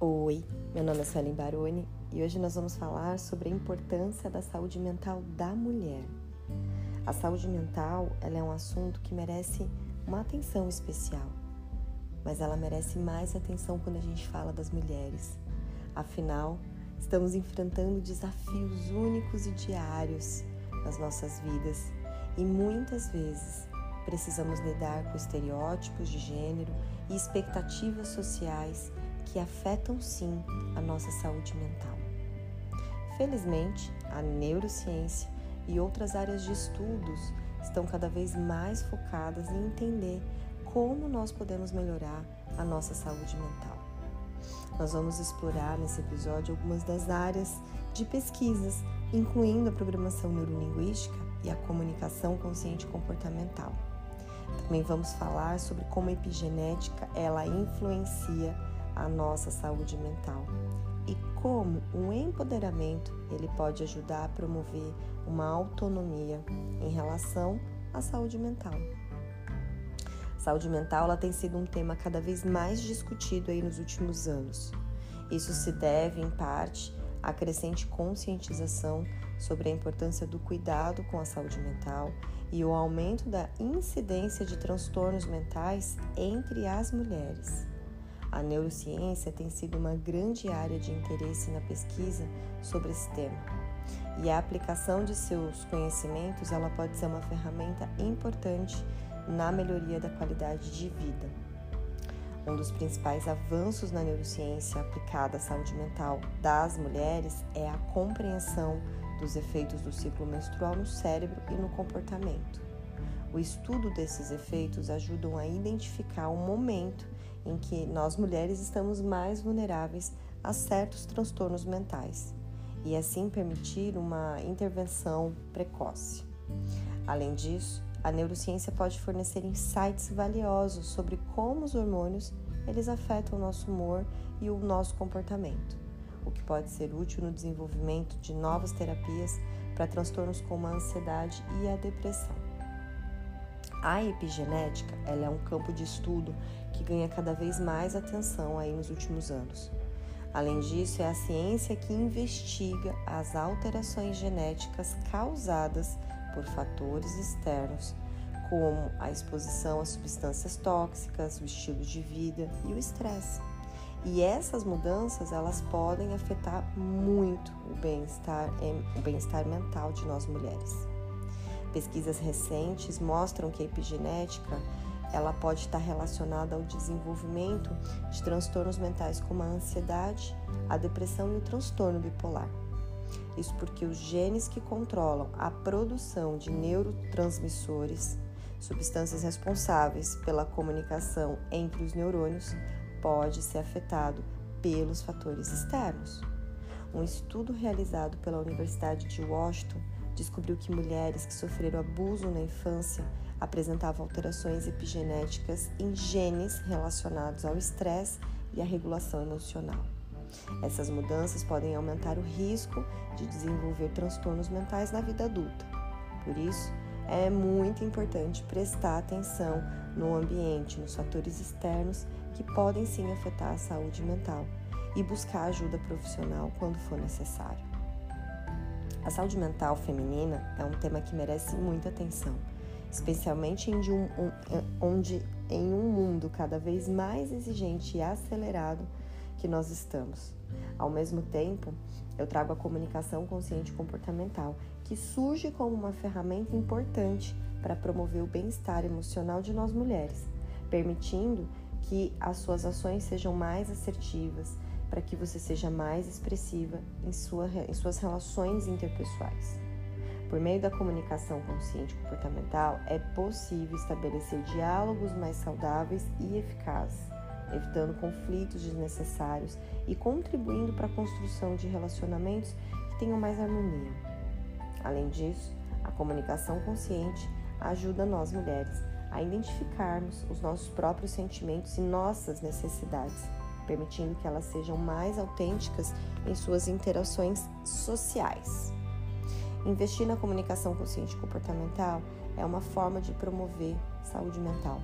Oi, meu nome é Suelen Baroni e hoje nós vamos falar sobre a importância da saúde mental da mulher. A saúde mental ela é um assunto que merece uma atenção especial, mas ela merece mais atenção quando a gente fala das mulheres. Afinal, estamos enfrentando desafios únicos e diários nas nossas vidas e muitas vezes precisamos lidar com estereótipos de gênero e expectativas sociais que afetam sim a nossa saúde mental. Felizmente, a neurociência e outras áreas de estudos estão cada vez mais focadas em entender como nós podemos melhorar a nossa saúde mental. Nós vamos explorar nesse episódio algumas das áreas de pesquisas, incluindo a programação neurolinguística e a comunicação consciente comportamental. Também vamos falar sobre como a epigenética ela influencia a nossa saúde mental e como o empoderamento ele pode ajudar a promover uma autonomia em relação à saúde mental. A saúde mental ela tem sido um tema cada vez mais discutido aí nos últimos anos. Isso se deve, em parte, à crescente conscientização sobre a importância do cuidado com a saúde mental e o aumento da incidência de transtornos mentais entre as mulheres. A neurociência tem sido uma grande área de interesse na pesquisa sobre esse tema. E a aplicação de seus conhecimentos, ela pode ser uma ferramenta importante na melhoria da qualidade de vida. Um dos principais avanços na neurociência aplicada à saúde mental das mulheres é a compreensão dos efeitos do ciclo menstrual no cérebro e no comportamento. O estudo desses efeitos ajudam a identificar o momento em que nós mulheres estamos mais vulneráveis a certos transtornos mentais e assim permitir uma intervenção precoce. Além disso, a neurociência pode fornecer insights valiosos sobre como os hormônios eles afetam o nosso humor e o nosso comportamento, o que pode ser útil no desenvolvimento de novas terapias para transtornos como a ansiedade e a depressão. A epigenética ela é um campo de estudo que ganha cada vez mais atenção aí nos últimos anos. Além disso, é a ciência que investiga as alterações genéticas causadas por fatores externos, como a exposição a substâncias tóxicas, o estilo de vida e o estresse. E essas mudanças elas podem afetar muito o bem-estar, o bem-estar mental de nós mulheres. Pesquisas recentes mostram que a epigenética ela pode estar relacionada ao desenvolvimento de transtornos mentais como a ansiedade, a depressão e o transtorno bipolar. Isso porque os genes que controlam a produção de neurotransmissores, substâncias responsáveis pela comunicação entre os neurônios, pode ser afetado pelos fatores externos. Um estudo realizado pela Universidade de Washington descobriu que mulheres que sofreram abuso na infância apresentavam alterações epigenéticas em genes relacionados ao estresse e à regulação emocional. Essas mudanças podem aumentar o risco de desenvolver transtornos mentais na vida adulta. Por isso, é muito importante prestar atenção no ambiente, nos fatores externos que podem sim afetar a saúde mental e buscar ajuda profissional quando for necessário. A saúde mental feminina é um tema que merece muita atenção, especialmente em um, onde em um mundo cada vez mais exigente e acelerado que nós estamos. Ao mesmo tempo, eu trago a comunicação consciente comportamental, que surge como uma ferramenta importante para promover o bem-estar emocional de nós mulheres, permitindo que as suas ações sejam mais assertivas, para que você seja mais expressiva em, sua, em suas relações interpessoais. Por meio da comunicação consciente comportamental, é possível estabelecer diálogos mais saudáveis e eficazes, evitando conflitos desnecessários e contribuindo para a construção de relacionamentos que tenham mais harmonia. Além disso, a comunicação consciente ajuda nós mulheres a identificarmos os nossos próprios sentimentos e nossas necessidades permitindo que elas sejam mais autênticas em suas interações sociais. Investir na comunicação consciente comportamental é uma forma de promover saúde mental.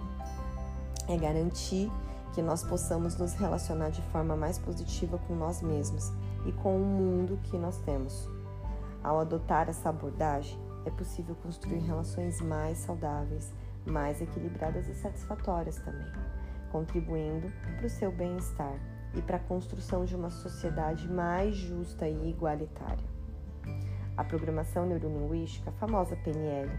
é garantir que nós possamos nos relacionar de forma mais positiva com nós mesmos e com o mundo que nós temos. Ao adotar essa abordagem, é possível construir relações mais saudáveis, mais equilibradas e satisfatórias também, contribuindo para o seu bem-estar e para a construção de uma sociedade mais justa e igualitária. A programação neurolinguística, a famosa PNL,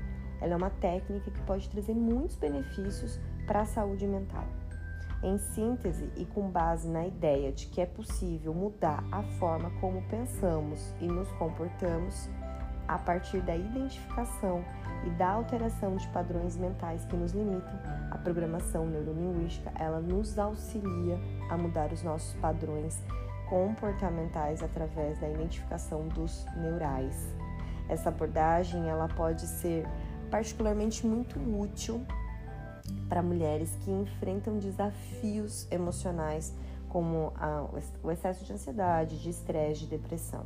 ela é uma técnica que pode trazer muitos benefícios para a saúde mental. Em síntese e com base na ideia de que é possível mudar a forma como pensamos e nos comportamos a partir da identificação e da alteração de padrões mentais que nos limitam, a programação neurolinguística, ela nos auxilia a mudar os nossos padrões comportamentais através da identificação dos neurais. Essa abordagem, ela pode ser particularmente muito útil para mulheres que enfrentam desafios emocionais como a, o excesso de ansiedade, de estresse, de depressão.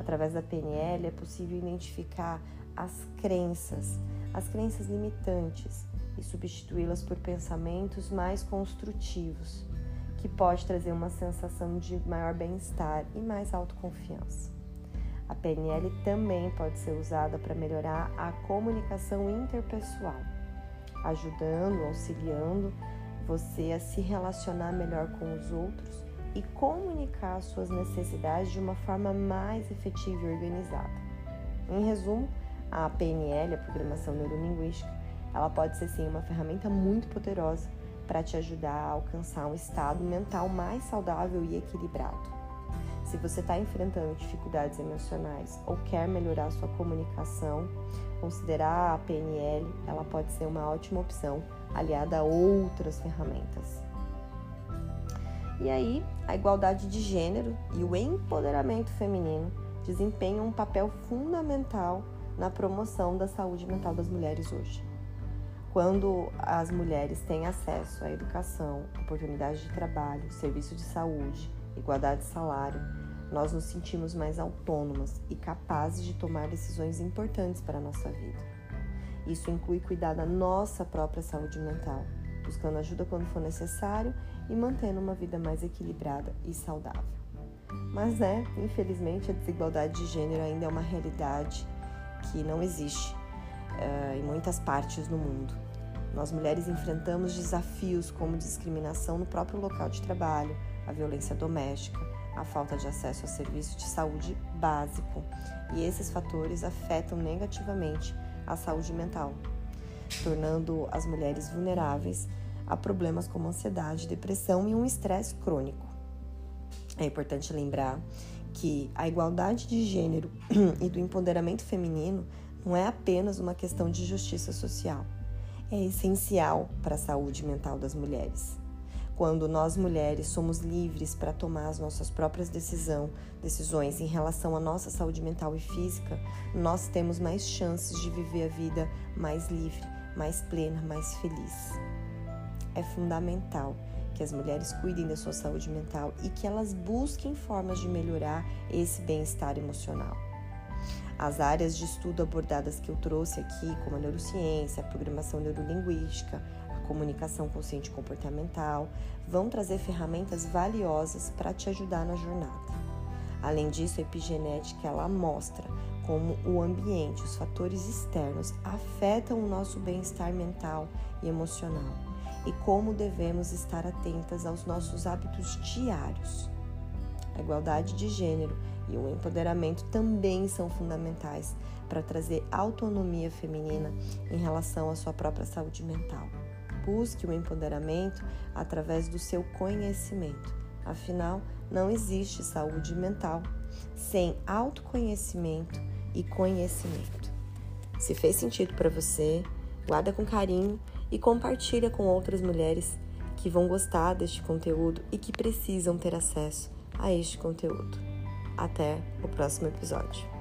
Através da PNL é possível identificar as crenças, as crenças limitantes e substituí-las por pensamentos mais construtivos, que pode trazer uma sensação de maior bem-estar e mais autoconfiança. A PNL também pode ser usada para melhorar a comunicação interpessoal ajudando, auxiliando você a se relacionar melhor com os outros e comunicar suas necessidades de uma forma mais efetiva e organizada. Em resumo, a PNL, a Programação Neurolinguística, ela pode ser sim uma ferramenta muito poderosa para te ajudar a alcançar um estado mental mais saudável e equilibrado. Se você está enfrentando dificuldades emocionais ou quer melhorar sua comunicação, considerar a PNL, ela pode ser uma ótima opção aliada a outras ferramentas. E aí, a igualdade de gênero e o empoderamento feminino desempenham um papel fundamental na promoção da saúde mental das mulheres hoje. Quando as mulheres têm acesso à educação, oportunidade de trabalho, serviço de saúde, igualdade de salário, nós nos sentimos mais autônomas e capazes de tomar decisões importantes para a nossa vida. Isso inclui cuidar da nossa própria saúde mental, buscando ajuda quando for necessário e mantendo uma vida mais equilibrada e saudável. Mas é, infelizmente, a desigualdade de gênero ainda é uma realidade que não existe uh, em muitas partes do mundo. Nós mulheres enfrentamos desafios como discriminação no próprio local de trabalho, a violência doméstica, a falta de acesso a serviço de saúde básico, e esses fatores afetam negativamente a saúde mental, tornando as mulheres vulneráveis a problemas como ansiedade, depressão e um estresse crônico. É importante lembrar que a igualdade de gênero e do empoderamento feminino não é apenas uma questão de justiça social, é essencial para a saúde mental das mulheres. Quando nós mulheres somos livres para tomar as nossas próprias decisão, decisões em relação à nossa saúde mental e física, nós temos mais chances de viver a vida mais livre, mais plena, mais feliz. É fundamental que as mulheres cuidem da sua saúde mental e que elas busquem formas de melhorar esse bem-estar emocional. As áreas de estudo abordadas que eu trouxe aqui, como a neurociência, a programação neurolinguística, comunicação consciente comportamental, vão trazer ferramentas valiosas para te ajudar na jornada. Além disso, a epigenética ela mostra como o ambiente, os fatores externos afetam o nosso bem-estar mental e emocional e como devemos estar atentas aos nossos hábitos diários. A igualdade de gênero e o empoderamento também são fundamentais para trazer autonomia feminina em relação à sua própria saúde mental. Busque o empoderamento através do seu conhecimento. Afinal, não existe saúde mental sem autoconhecimento e conhecimento. Se fez sentido para você, guarda com carinho e compartilha com outras mulheres que vão gostar deste conteúdo e que precisam ter acesso a este conteúdo. Até o próximo episódio.